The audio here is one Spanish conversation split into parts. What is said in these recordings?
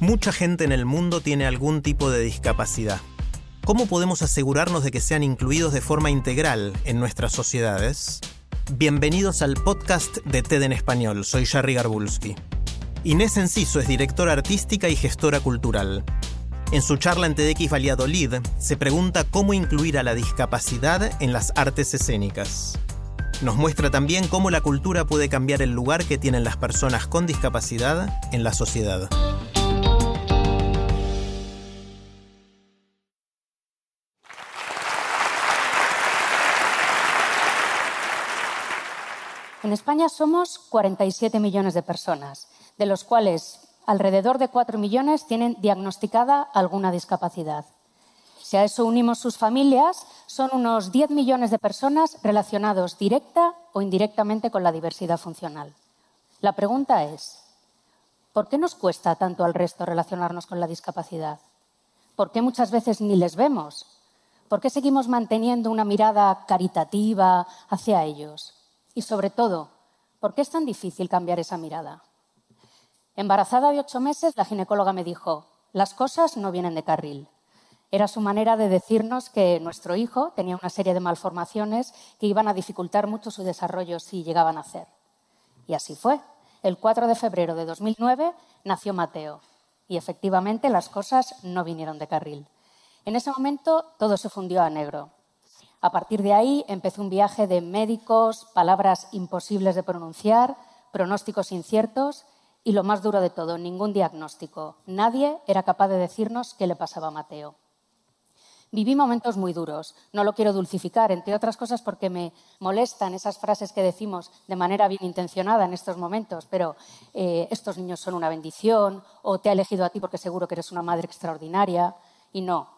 Mucha gente en el mundo tiene algún tipo de discapacidad. ¿Cómo podemos asegurarnos de que sean incluidos de forma integral en nuestras sociedades? Bienvenidos al podcast de TED en Español. Soy Jerry Garbulski. Inés Enciso es directora artística y gestora cultural. En su charla en TEDx Valladolid se pregunta cómo incluir a la discapacidad en las artes escénicas. Nos muestra también cómo la cultura puede cambiar el lugar que tienen las personas con discapacidad en la sociedad. En España somos 47 millones de personas, de los cuales alrededor de 4 millones tienen diagnosticada alguna discapacidad. Si a eso unimos sus familias, son unos 10 millones de personas relacionados directa o indirectamente con la diversidad funcional. La pregunta es, ¿por qué nos cuesta tanto al resto relacionarnos con la discapacidad? ¿Por qué muchas veces ni les vemos? ¿Por qué seguimos manteniendo una mirada caritativa hacia ellos? Y sobre todo, ¿por qué es tan difícil cambiar esa mirada? Embarazada de ocho meses, la ginecóloga me dijo, las cosas no vienen de carril. Era su manera de decirnos que nuestro hijo tenía una serie de malformaciones que iban a dificultar mucho su desarrollo si llegaban a hacer. Y así fue. El 4 de febrero de 2009 nació Mateo. Y efectivamente las cosas no vinieron de carril. En ese momento todo se fundió a negro. A partir de ahí empezó un viaje de médicos, palabras imposibles de pronunciar, pronósticos inciertos y lo más duro de todo, ningún diagnóstico. Nadie era capaz de decirnos qué le pasaba a Mateo. Viví momentos muy duros, no lo quiero dulcificar, entre otras cosas porque me molestan esas frases que decimos de manera bien intencionada en estos momentos, pero eh, estos niños son una bendición o te ha elegido a ti porque seguro que eres una madre extraordinaria. Y no,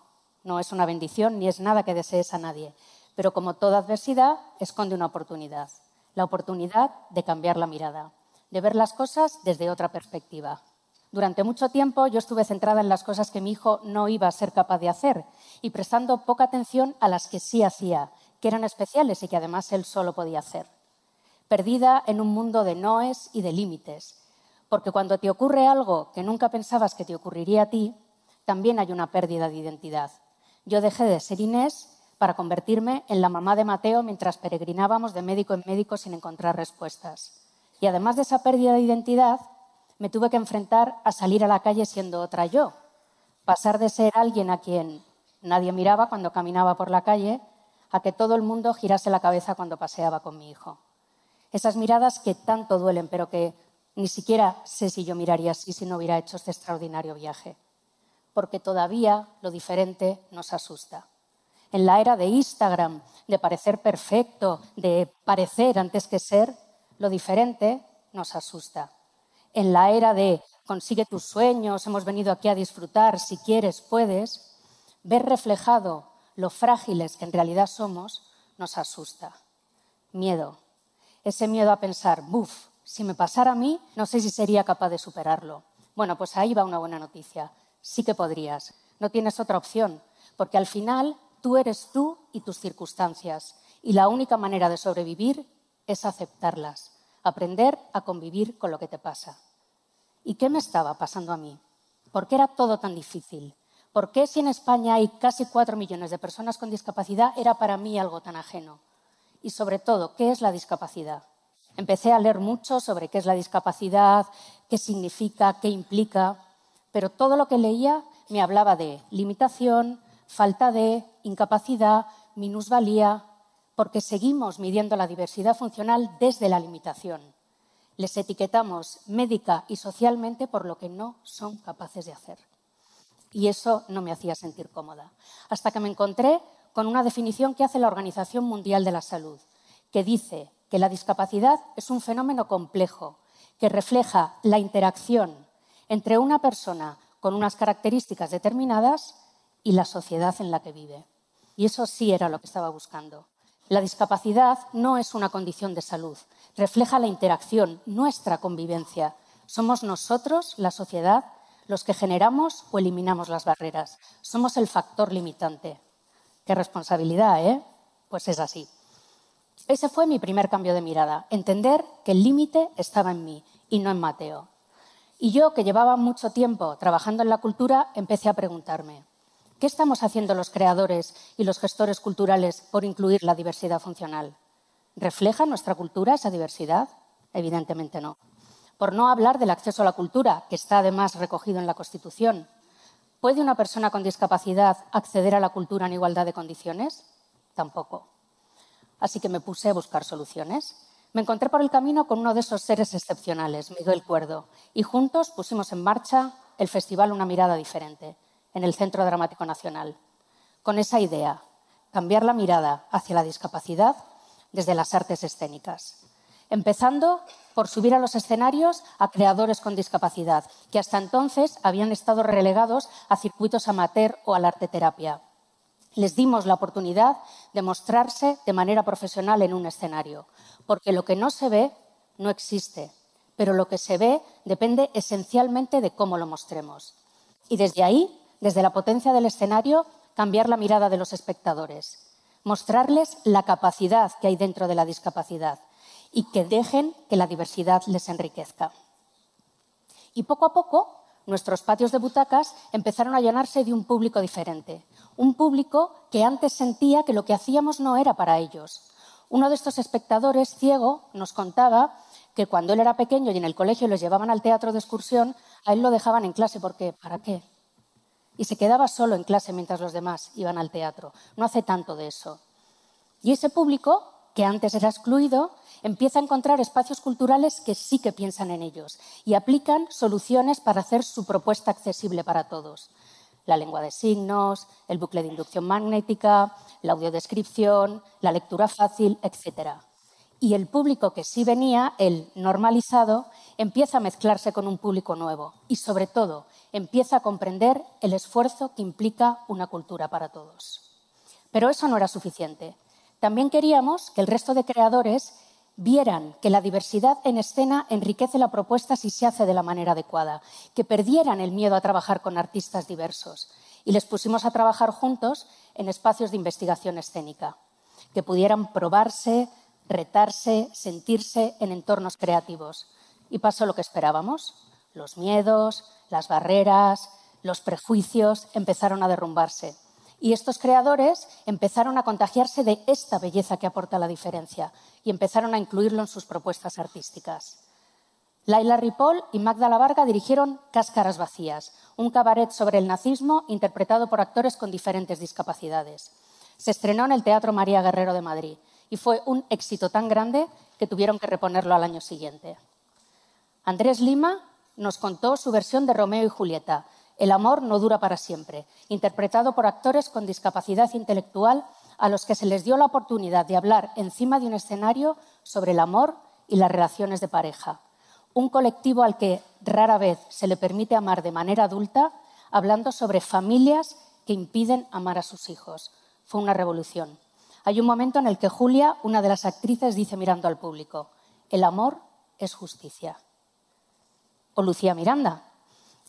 no es una bendición ni es nada que desees a nadie. Pero como toda adversidad, esconde una oportunidad. La oportunidad de cambiar la mirada, de ver las cosas desde otra perspectiva. Durante mucho tiempo yo estuve centrada en las cosas que mi hijo no iba a ser capaz de hacer y prestando poca atención a las que sí hacía, que eran especiales y que además él solo podía hacer. Perdida en un mundo de noes y de límites, porque cuando te ocurre algo que nunca pensabas que te ocurriría a ti, también hay una pérdida de identidad. Yo dejé de ser Inés para convertirme en la mamá de Mateo mientras peregrinábamos de médico en médico sin encontrar respuestas. Y además de esa pérdida de identidad, me tuve que enfrentar a salir a la calle siendo otra yo, pasar de ser alguien a quien nadie miraba cuando caminaba por la calle a que todo el mundo girase la cabeza cuando paseaba con mi hijo. Esas miradas que tanto duelen, pero que ni siquiera sé si yo miraría así si no hubiera hecho este extraordinario viaje. Porque todavía lo diferente nos asusta en la era de Instagram, de parecer perfecto, de parecer antes que ser, lo diferente nos asusta. En la era de consigue tus sueños, hemos venido aquí a disfrutar, si quieres, puedes, ver reflejado lo frágiles que en realidad somos nos asusta. Miedo. Ese miedo a pensar, buf, si me pasara a mí, no sé si sería capaz de superarlo. Bueno, pues ahí va una buena noticia. Sí que podrías. No tienes otra opción, porque al final Tú eres tú y tus circunstancias. Y la única manera de sobrevivir es aceptarlas, aprender a convivir con lo que te pasa. ¿Y qué me estaba pasando a mí? ¿Por qué era todo tan difícil? ¿Por qué si en España hay casi cuatro millones de personas con discapacidad era para mí algo tan ajeno? Y sobre todo, ¿qué es la discapacidad? Empecé a leer mucho sobre qué es la discapacidad, qué significa, qué implica, pero todo lo que leía me hablaba de limitación, falta de incapacidad, minusvalía, porque seguimos midiendo la diversidad funcional desde la limitación. Les etiquetamos médica y socialmente por lo que no son capaces de hacer. Y eso no me hacía sentir cómoda. Hasta que me encontré con una definición que hace la Organización Mundial de la Salud, que dice que la discapacidad es un fenómeno complejo que refleja la interacción entre una persona con unas características determinadas y la sociedad en la que vive. Y eso sí era lo que estaba buscando. La discapacidad no es una condición de salud, refleja la interacción, nuestra convivencia. Somos nosotros, la sociedad, los que generamos o eliminamos las barreras. Somos el factor limitante. Qué responsabilidad, ¿eh? Pues es así. Ese fue mi primer cambio de mirada, entender que el límite estaba en mí y no en Mateo. Y yo, que llevaba mucho tiempo trabajando en la cultura, empecé a preguntarme, ¿qué estamos haciendo los creadores y los gestores culturales por incluir la diversidad funcional? ¿Refleja nuestra cultura esa diversidad? Evidentemente no. Por no hablar del acceso a la cultura, que está además recogido en la Constitución. ¿Puede una persona con discapacidad acceder a la cultura en igualdad de condiciones? Tampoco. Así que me puse a buscar soluciones. Me encontré por el camino con uno de esos seres excepcionales, Miguel Cuerdo, y juntos pusimos en marcha el festival Una mirada diferente, en el Centro Dramático Nacional. Con esa idea, cambiar la mirada hacia la discapacidad desde las artes escénicas. Empezando por subir a los escenarios a creadores con discapacidad, que hasta entonces habían estado relegados a circuitos amateur o a la arteterapia. Les dimos la oportunidad de mostrarse de manera profesional en un escenario, porque lo que no se ve no existe, pero lo que se ve depende esencialmente de cómo lo mostremos. Y desde ahí, desde la potencia del escenario, cambiar la mirada de los espectadores, mostrarles la capacidad que hay dentro de la discapacidad y que dejen que la diversidad les enriquezca. Y poco a poco, nuestros patios de butacas empezaron a llenarse de un público diferente, un público que antes sentía que lo que hacíamos no era para ellos, uno de estos espectadores, ciego, nos contaba que cuando él era pequeño y en el colegio les llevaban al teatro de excursión, a él lo dejaban en clase porque ¿para qué? Y se quedaba solo en clase mientras los demás iban al teatro. No hace tanto de eso. Y ese público, que antes era excluido, empieza a encontrar espacios culturales que sí que piensan en ellos y aplican soluciones para hacer su propuesta accesible para todos la lengua de signos, el bucle de inducción magnética, la audiodescripción, la lectura fácil, etc. Y el público que sí venía, el normalizado, empieza a mezclarse con un público nuevo y, sobre todo, empieza a comprender el esfuerzo que implica una cultura para todos. Pero eso no era suficiente. También queríamos que el resto de creadores vieran que la diversidad en escena enriquece la propuesta si se hace de la manera adecuada, que perdieran el miedo a trabajar con artistas diversos y les pusimos a trabajar juntos en espacios de investigación escénica, que pudieran probarse, retarse, sentirse en entornos creativos. Y pasó lo que esperábamos. Los miedos, las barreras, los prejuicios empezaron a derrumbarse y estos creadores empezaron a contagiarse de esta belleza que aporta la diferencia y empezaron a incluirlo en sus propuestas artísticas. Laila Ripoll y Magda Varga dirigieron Cáscaras Vacías, un cabaret sobre el nazismo interpretado por actores con diferentes discapacidades. Se estrenó en el Teatro María Guerrero de Madrid y fue un éxito tan grande que tuvieron que reponerlo al año siguiente. Andrés Lima nos contó su versión de Romeo y Julieta, el amor no dura para siempre, interpretado por actores con discapacidad intelectual a los que se les dio la oportunidad de hablar encima de un escenario sobre el amor y las relaciones de pareja. Un colectivo al que rara vez se le permite amar de manera adulta, hablando sobre familias que impiden amar a sus hijos. Fue una revolución. Hay un momento en el que Julia, una de las actrices, dice mirando al público, el amor es justicia. O Lucía Miranda,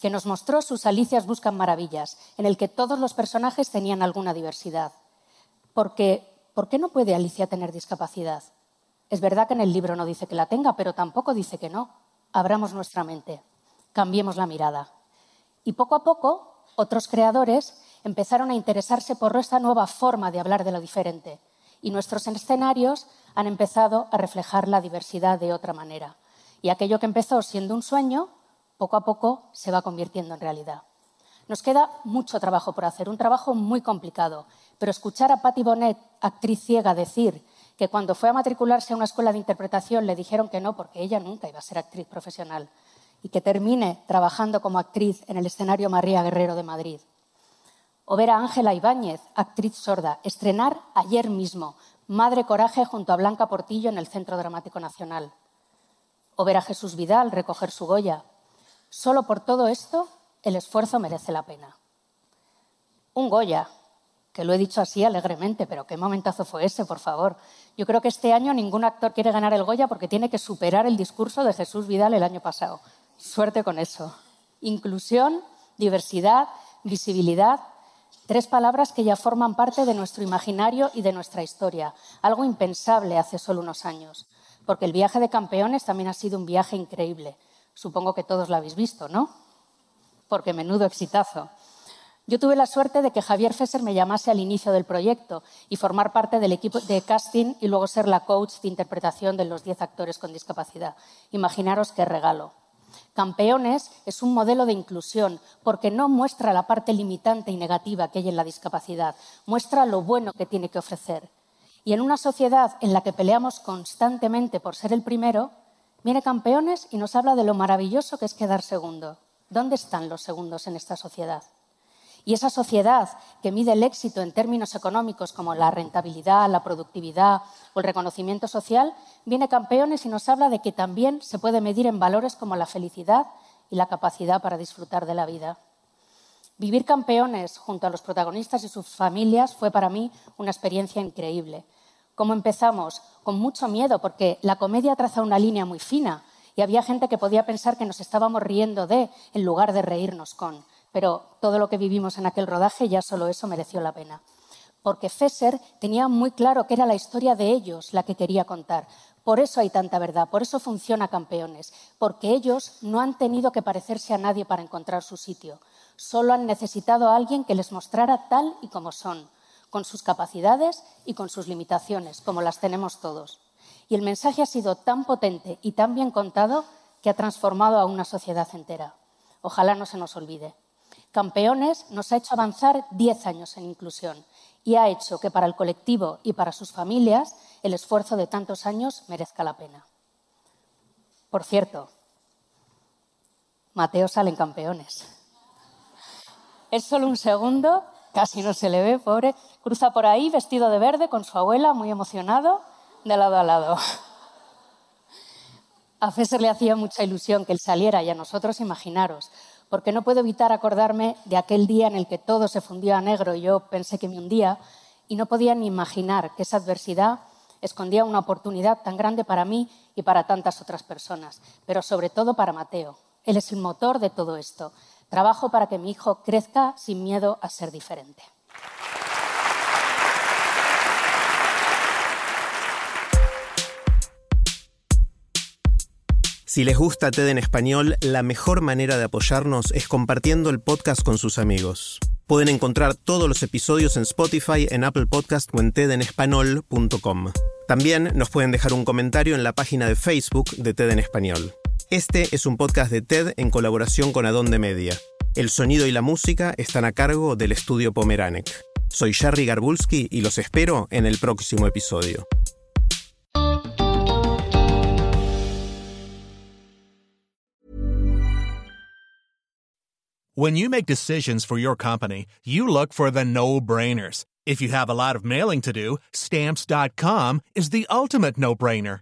que nos mostró sus Alicias Buscan Maravillas, en el que todos los personajes tenían alguna diversidad. Porque, ¿por qué no puede Alicia tener discapacidad? Es verdad que en el libro no dice que la tenga, pero tampoco dice que no. Abramos nuestra mente, cambiemos la mirada. Y poco a poco, otros creadores empezaron a interesarse por esta nueva forma de hablar de lo diferente. Y nuestros escenarios han empezado a reflejar la diversidad de otra manera. Y aquello que empezó siendo un sueño poco a poco se va convirtiendo en realidad. Nos queda mucho trabajo por hacer, un trabajo muy complicado, pero escuchar a Patti Bonet, actriz ciega, decir que cuando fue a matricularse a una escuela de interpretación le dijeron que no, porque ella nunca iba a ser actriz profesional, y que termine trabajando como actriz en el escenario María Guerrero de Madrid. O ver a Ángela Ibáñez, actriz sorda, estrenar ayer mismo Madre Coraje junto a Blanca Portillo en el Centro Dramático Nacional. O ver a Jesús Vidal recoger su Goya. Solo por todo esto, el esfuerzo merece la pena. Un Goya, que lo he dicho así alegremente, pero qué momentazo fue ese, por favor. Yo creo que este año ningún actor quiere ganar el Goya porque tiene que superar el discurso de Jesús Vidal el año pasado. Suerte con eso. Inclusión, diversidad, visibilidad, tres palabras que ya forman parte de nuestro imaginario y de nuestra historia, algo impensable hace solo unos años, porque el viaje de campeones también ha sido un viaje increíble. Supongo que todos lo habéis visto, ¿no? Porque menudo exitazo. Yo tuve la suerte de que Javier Fesser me llamase al inicio del proyecto y formar parte del equipo de casting y luego ser la coach de interpretación de los 10 actores con discapacidad. Imaginaros qué regalo. Campeones es un modelo de inclusión porque no muestra la parte limitante y negativa que hay en la discapacidad, muestra lo bueno que tiene que ofrecer. Y en una sociedad en la que peleamos constantemente por ser el primero, viene Campeones y nos habla de lo maravilloso que es quedar segundo. ¿Dónde están los segundos en esta sociedad? Y esa sociedad que mide el éxito en términos económicos como la rentabilidad, la productividad o el reconocimiento social, viene campeones y nos habla de que también se puede medir en valores como la felicidad y la capacidad para disfrutar de la vida. Vivir campeones junto a los protagonistas y sus familias fue para mí una experiencia increíble. Como empezamos? Con mucho miedo, porque la comedia traza una línea muy fina y había gente que podía pensar que nos estábamos riendo de en lugar de reírnos con pero todo lo que vivimos en aquel rodaje ya solo eso mereció la pena. Porque Fesser tenía muy claro que era la historia de ellos la que quería contar. Por eso hay tanta verdad, por eso funciona Campeones, porque ellos no han tenido que parecerse a nadie para encontrar su sitio. Solo han necesitado a alguien que les mostrara tal y como son, con sus capacidades y con sus limitaciones, como las tenemos todos. Y el mensaje ha sido tan potente y tan bien contado que ha transformado a una sociedad entera. Ojalá no se nos olvide. Campeones nos ha hecho avanzar 10 años en inclusión y ha hecho que para el colectivo y para sus familias el esfuerzo de tantos años merezca la pena. Por cierto, Mateo sale en campeones. Es solo un segundo, casi no se le ve, pobre. Cruza por ahí vestido de verde con su abuela, muy emocionado, de lado a lado. A Fesser le hacía mucha ilusión que él saliera y a nosotros, imaginaros, porque no puedo evitar acordarme de aquel día en el que todo se fundió a negro y yo pensé que me hundía y no podía ni imaginar que esa adversidad escondía una oportunidad tan grande para mí y para tantas otras personas, pero sobre todo para Mateo. Él es el motor de todo esto. Trabajo para que mi hijo crezca sin miedo a ser diferente. Si les gusta TED en español, la mejor manera de apoyarnos es compartiendo el podcast con sus amigos. Pueden encontrar todos los episodios en Spotify, en Apple Podcast o en tedenespanol.com. También nos pueden dejar un comentario en la página de Facebook de TED en español. Este es un podcast de TED en colaboración con Adonde Media. El sonido y la música están a cargo del estudio Pomeranek. Soy Jerry Garbulski y los espero en el próximo episodio. When you make decisions for your company, you look for the no-brainers. If you have a lot of mailing to do, stamps.com is the ultimate no-brainer.